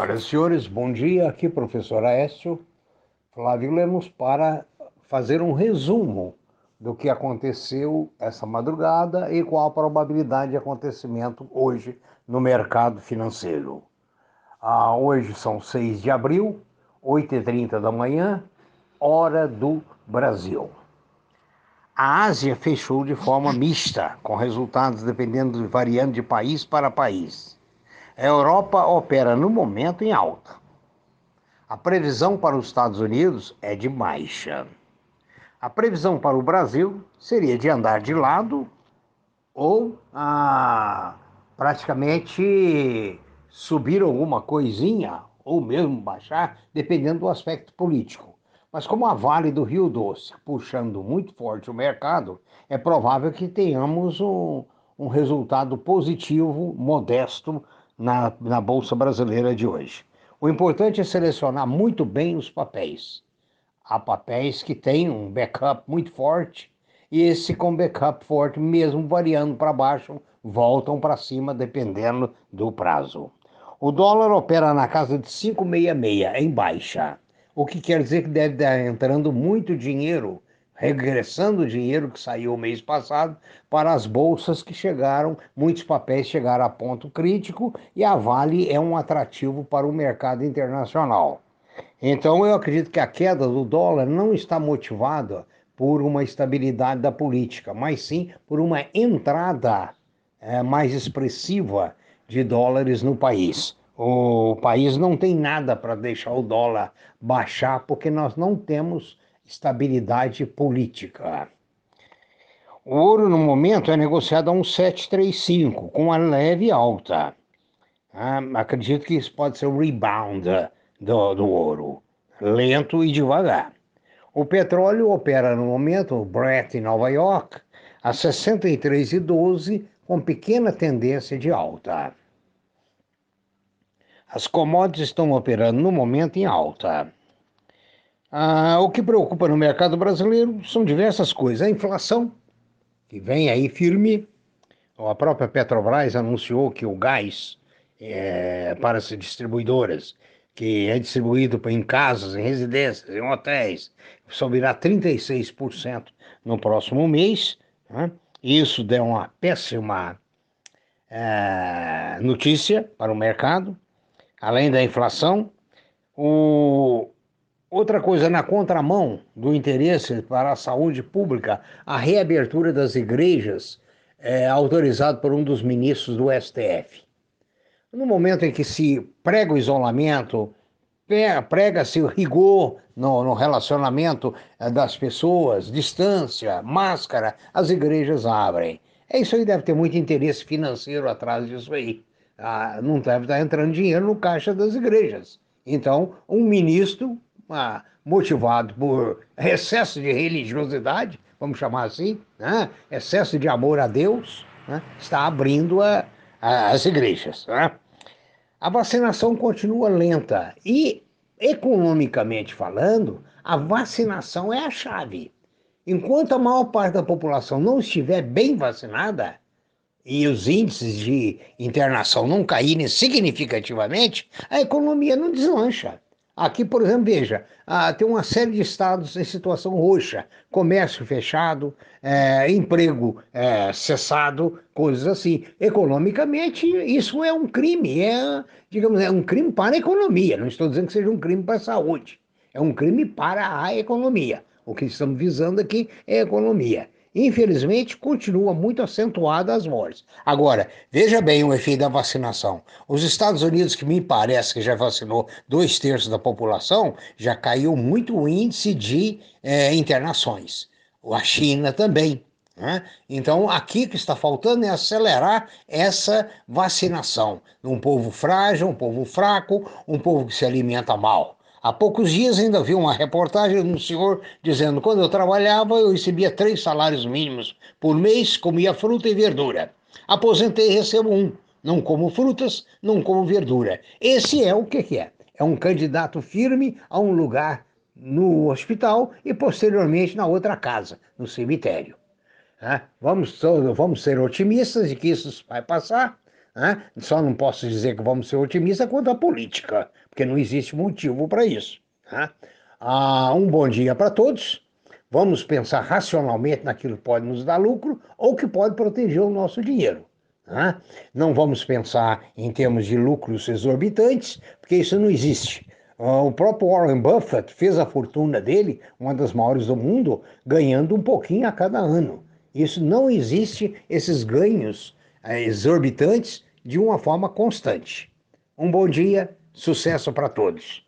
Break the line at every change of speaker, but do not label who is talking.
Senhoras e senhores, bom dia. Aqui, professor Aécio Flávio Lemos, para fazer um resumo do que aconteceu essa madrugada e qual a probabilidade de acontecimento hoje no mercado financeiro. Ah, hoje são 6 de abril, 8h30 da manhã, hora do Brasil. A Ásia fechou de forma mista, com resultados dependendo variando de país para país. A Europa opera no momento em alta. A previsão para os Estados Unidos é de baixa. A previsão para o Brasil seria de andar de lado ou ah, praticamente subir alguma coisinha ou mesmo baixar, dependendo do aspecto político. Mas como a Vale do Rio Doce puxando muito forte o mercado, é provável que tenhamos um, um resultado positivo, modesto, na, na Bolsa Brasileira de hoje. O importante é selecionar muito bem os papéis. Há papéis que têm um backup muito forte e esse com backup forte, mesmo variando para baixo, voltam para cima dependendo do prazo. O dólar opera na casa de 5,66 em baixa, o que quer dizer que deve estar entrando muito dinheiro regressando o dinheiro que saiu o mês passado para as bolsas que chegaram, muitos papéis chegaram a ponto crítico e a Vale é um atrativo para o mercado internacional. Então eu acredito que a queda do dólar não está motivada por uma estabilidade da política, mas sim por uma entrada é, mais expressiva de dólares no país. O país não tem nada para deixar o dólar baixar porque nós não temos estabilidade política. O ouro, no momento, é negociado a um 735, com uma leve alta. Ah, acredito que isso pode ser o rebound do, do ouro, lento e devagar. O petróleo opera no momento, o Brent em Nova York, a 63,12, com pequena tendência de alta. As commodities estão operando no momento em alta. Ah, o que preocupa no mercado brasileiro são diversas coisas. A inflação, que vem aí firme. A própria Petrobras anunciou que o gás é, para as distribuidoras, que é distribuído em casas, em residências, em hotéis, subirá 36% no próximo mês. Né? Isso deu uma péssima é, notícia para o mercado. Além da inflação, o, Outra coisa, na contramão do interesse para a saúde pública, a reabertura das igrejas é autorizado por um dos ministros do STF. No momento em que se prega o isolamento, prega-se o rigor no, no relacionamento é, das pessoas, distância, máscara, as igrejas abrem. É isso aí deve ter muito interesse financeiro atrás disso aí. Ah, não deve estar entrando dinheiro no caixa das igrejas. Então, um ministro ah, motivado por excesso de religiosidade, vamos chamar assim, né? excesso de amor a Deus, né? está abrindo a, a, as igrejas. Né? A vacinação continua lenta e, economicamente falando, a vacinação é a chave. Enquanto a maior parte da população não estiver bem vacinada e os índices de internação não caírem significativamente, a economia não deslancha. Aqui, por exemplo, veja, ah, tem uma série de estados em situação roxa, comércio fechado, é, emprego é, cessado, coisas assim. Economicamente, isso é um crime, é, digamos, é um crime para a economia. Não estou dizendo que seja um crime para a saúde, é um crime para a economia. O que estamos visando aqui é a economia. Infelizmente, continua muito acentuada as mortes. Agora, veja bem o efeito da vacinação. Os Estados Unidos, que me parece que já vacinou dois terços da população, já caiu muito o índice de é, internações. A China também. Né? Então, aqui que está faltando é acelerar essa vacinação. Um povo frágil, um povo fraco, um povo que se alimenta mal. Há poucos dias ainda vi uma reportagem de um senhor dizendo: quando eu trabalhava, eu recebia três salários mínimos por mês, comia fruta e verdura. Aposentei e recebo um. Não como frutas, não como verdura. Esse é o que é. É um candidato firme a um lugar no hospital e posteriormente na outra casa, no cemitério. Vamos, vamos ser otimistas de que isso vai passar. Né? Só não posso dizer que vamos ser otimistas quanto à política, porque não existe motivo para isso. Né? Ah, um bom dia para todos. Vamos pensar racionalmente naquilo que pode nos dar lucro ou que pode proteger o nosso dinheiro. Né? Não vamos pensar em termos de lucros exorbitantes, porque isso não existe. Ah, o próprio Warren Buffett fez a fortuna dele, uma das maiores do mundo, ganhando um pouquinho a cada ano. Isso não existe, esses ganhos exorbitantes, de uma forma constante. Um bom dia, sucesso para todos.